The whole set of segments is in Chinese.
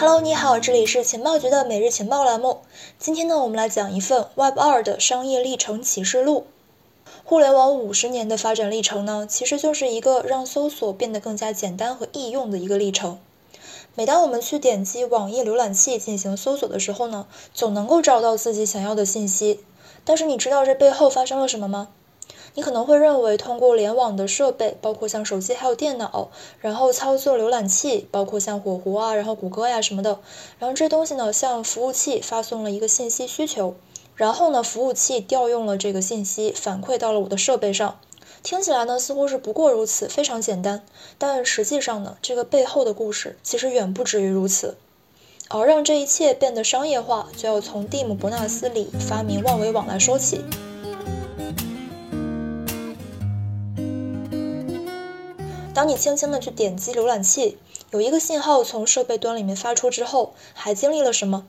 Hello，你好，这里是情报局的每日情报栏目。今天呢，我们来讲一份 Web 二的商业历程启示录。互联网五十年的发展历程呢，其实就是一个让搜索变得更加简单和易用的一个历程。每当我们去点击网页浏览器进行搜索的时候呢，总能够找到自己想要的信息。但是你知道这背后发生了什么吗？你可能会认为，通过联网的设备，包括像手机还有电脑，然后操作浏览器，包括像火狐啊，然后谷歌呀什么的，然后这东西呢，向服务器发送了一个信息需求，然后呢，服务器调用了这个信息，反馈到了我的设备上。听起来呢，似乎是不过如此，非常简单。但实际上呢，这个背后的故事其实远不止于如此。而让这一切变得商业化，就要从蒂姆·伯纳斯·李发明万维网来说起。当你轻轻的去点击浏览器，有一个信号从设备端里面发出之后，还经历了什么？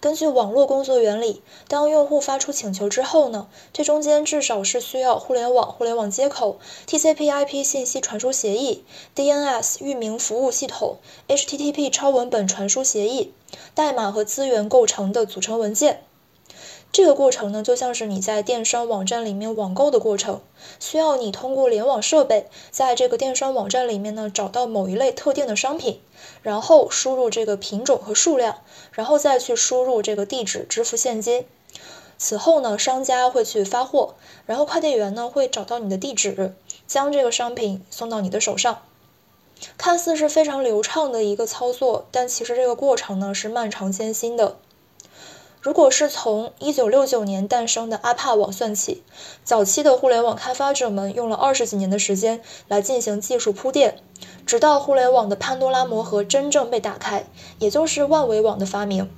根据网络工作原理，当用户发出请求之后呢，这中间至少是需要互联网、互联网接口、TCP/IP 信息传输协议、DNS 域名服务系统、HTTP 超文本传输协议、代码和资源构成的组成文件。这个过程呢，就像是你在电商网站里面网购的过程，需要你通过联网设备，在这个电商网站里面呢，找到某一类特定的商品，然后输入这个品种和数量，然后再去输入这个地址支付现金。此后呢，商家会去发货，然后快递员呢会找到你的地址，将这个商品送到你的手上。看似是非常流畅的一个操作，但其实这个过程呢是漫长艰辛的。如果是从一九六九年诞生的阿帕网算起，早期的互联网开发者们用了二十几年的时间来进行技术铺垫，直到互联网的潘多拉魔盒真正被打开，也就是万维网的发明。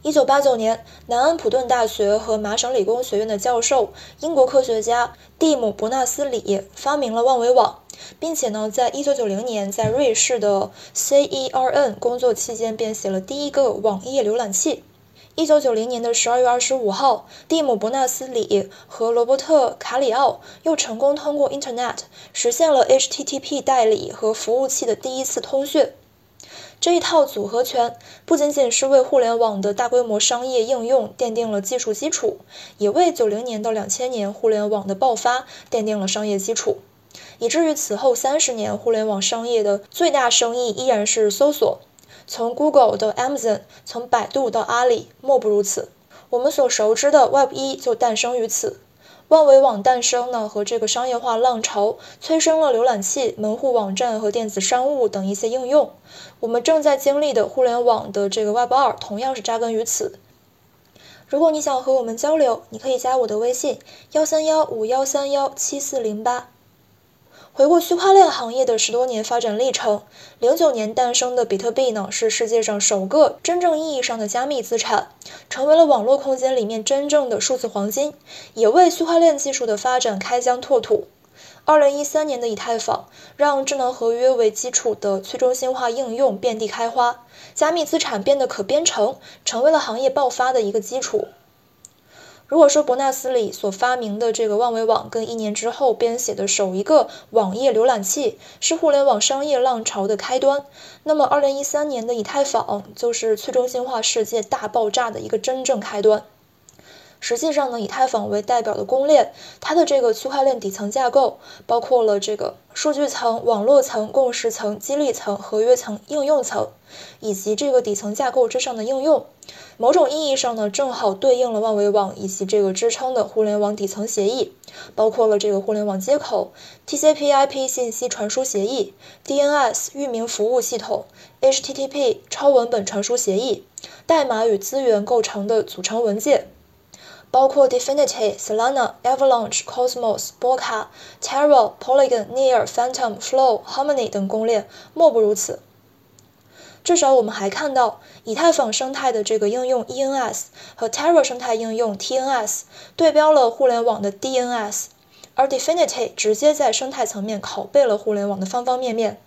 一九八九年，南安普顿大学和麻省理工学院的教授、英国科学家蒂姆·伯纳斯·李发明了万维网，并且呢，在一九九零年在瑞士的 CERN 工作期间编写了第一个网页浏览器。一九九零年的十二月二十五号，蒂姆·伯纳斯·李和罗伯特·卡里奥又成功通过 Internet 实现了 HTTP 代理和服务器的第一次通讯。这一套组合拳不仅仅是为互联网的大规模商业应用奠定了技术基础，也为九零年到两千年互联网的爆发奠定了商业基础，以至于此后三十年互联网商业的最大生意依然是搜索。从 Google 到 Amazon，从百度到阿里，莫不如此。我们所熟知的 Web 一就诞生于此。万维网诞生呢，和这个商业化浪潮催生了浏览器、门户网站和电子商务等一些应用。我们正在经历的互联网的这个 Web 二，同样是扎根于此。如果你想和我们交流，你可以加我的微信：幺三幺五幺三幺七四零八。回顾区块链行业的十多年发展历程，零九年诞生的比特币呢，是世界上首个真正意义上的加密资产，成为了网络空间里面真正的数字黄金，也为区块链技术的发展开疆拓土。二零一三年的以太坊，让智能合约为基础的去中心化应用遍地开花，加密资产变得可编程，成为了行业爆发的一个基础。如果说伯纳斯里所发明的这个万维网跟一年之后编写的首一个网页浏览器是互联网商业浪潮的开端，那么2013年的以太坊就是去中心化世界大爆炸的一个真正开端。实际上呢，以太坊为代表的公链，它的这个区块链底层架构包括了这个数据层、网络层、共识层、激励层、合约层、应用层，以及这个底层架构之上的应用。某种意义上呢，正好对应了万维网以及这个支撑的互联网底层协议，包括了这个互联网接口、TCP/IP 信息传输协议、DNS 域名服务系统、HTTP 超文本传输协议、代码与资源构成的组成文件。包括 Dfinity、Solana、Avalanche、Cosmos、b o c a、Terra、Polygon、Near、Phantom、Flow、Harmony 等公链，莫不如此。至少我们还看到，以太坊生态的这个应用 ENS 和 Terra 生态应用 TNS 对标了互联网的 DNS，而 Definity 直接在生态层面拷贝了互联网的方方面面。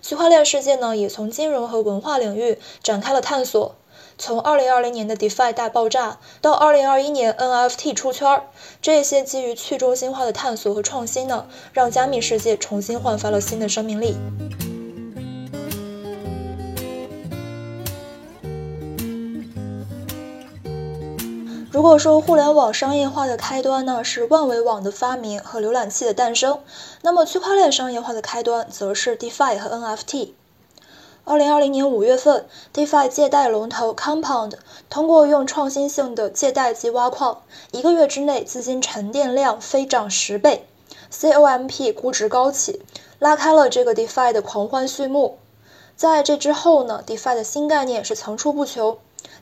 区块链世界呢，也从金融和文化领域展开了探索。从2020年的 DeFi 大爆炸到2021年 NFT 出圈，这些基于去中心化的探索和创新呢，让加密世界重新焕发了新的生命力。如果说互联网商业化的开端呢是万维网的发明和浏览器的诞生，那么区块链商业化的开端则是 DeFi 和 NFT。二零二零年五月份，DeFi 借贷龙头 Compound 通过用创新性的借贷机挖矿，一个月之内资金沉淀量飞涨十倍，COMP 估值高起，拉开了这个 DeFi 的狂欢序幕。在这之后呢，DeFi 的新概念是层出不穷，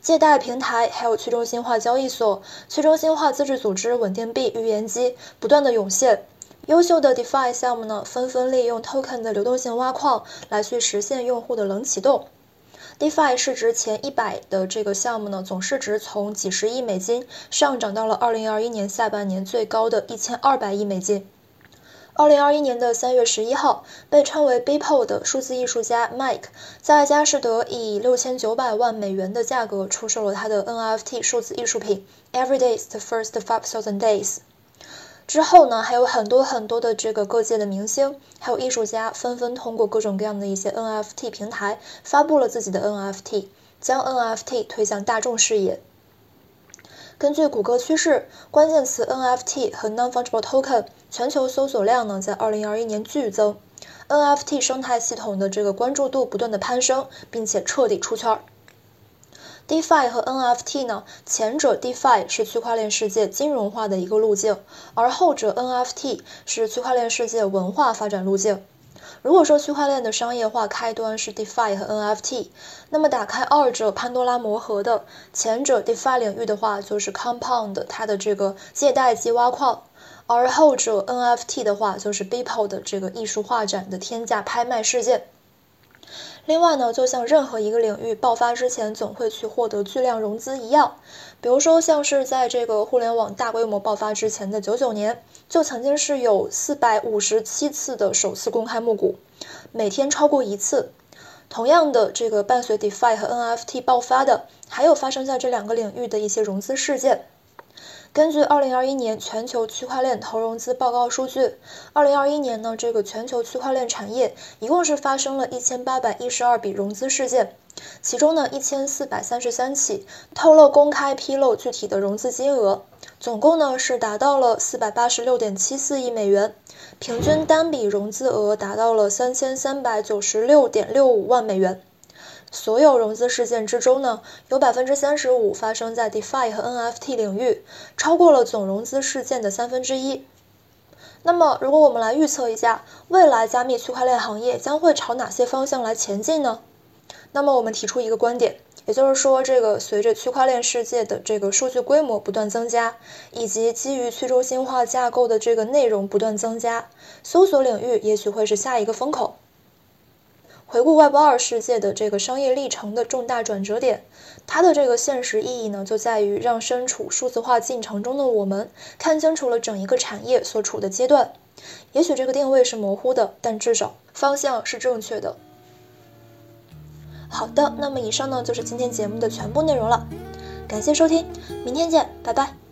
借贷平台还有去中心化交易所、去中心化自治组织稳定币预言机不断的涌现。优秀的 DeFi 项目呢，纷纷利用 Token 的流动性挖矿来去实现用户的冷启动。DeFi 市值前一百的这个项目呢，总市值从几十亿美金上涨到了2021年下半年最高的一千二百亿美金。2021年的3月11号，被称为 Beeple 的数字艺术家 Mike 在佳士得以6900万美元的价格出售了他的 NFT 数字艺术品 Every Day's the First Five Thousand Days。之后呢，还有很多很多的这个各界的明星，还有艺术家，纷纷通过各种各样的一些 NFT 平台发布了自己的 NFT，将 NFT 推向大众视野。根据谷歌趋势，关键词 NFT 和 Non-Fungible Token 全球搜索量呢在2021年剧增，NFT 生态系统的这个关注度不断的攀升，并且彻底出圈。DeFi 和 NFT 呢？前者 DeFi 是区块链世界金融化的一个路径，而后者 NFT 是区块链世界文化发展路径。如果说区块链的商业化开端是 DeFi 和 NFT，那么打开二者潘多拉魔盒的前者 DeFi 领域的话，就是 Compound 它的这个借贷及挖矿，而后者 NFT 的话，就是 Beeple 的这个艺术画展的天价拍卖事件。另外呢，就像任何一个领域爆发之前总会去获得巨量融资一样，比如说像是在这个互联网大规模爆发之前的九九年，就曾经是有四百五十七次的首次公开募股，每天超过一次。同样的，这个伴随 DeFi 和 NFT 爆发的，还有发生在这两个领域的一些融资事件。根据二零二一年全球区块链投融资报告数据，二零二一年呢，这个全球区块链产业一共是发生了一千八百一十二笔融资事件，其中呢一千四百三十三起透露公开披露具体的融资金额，总共呢是达到了四百八十六点七四亿美元，平均单笔融资额达到了三千三百九十六点六五万美元。所有融资事件之中呢，有百分之三十五发生在 DeFi 和 NFT 领域，超过了总融资事件的三分之一。那么，如果我们来预测一下未来加密区块链行业将会朝哪些方向来前进呢？那么，我们提出一个观点，也就是说，这个随着区块链世界的这个数据规模不断增加，以及基于去中心化架构的这个内容不断增加，搜索领域也许会是下一个风口。回顾 Web 二世界的这个商业历程的重大转折点，它的这个现实意义呢，就在于让身处数字化进程中的我们看清楚了整一个产业所处的阶段。也许这个定位是模糊的，但至少方向是正确的。好的，那么以上呢就是今天节目的全部内容了，感谢收听，明天见，拜拜。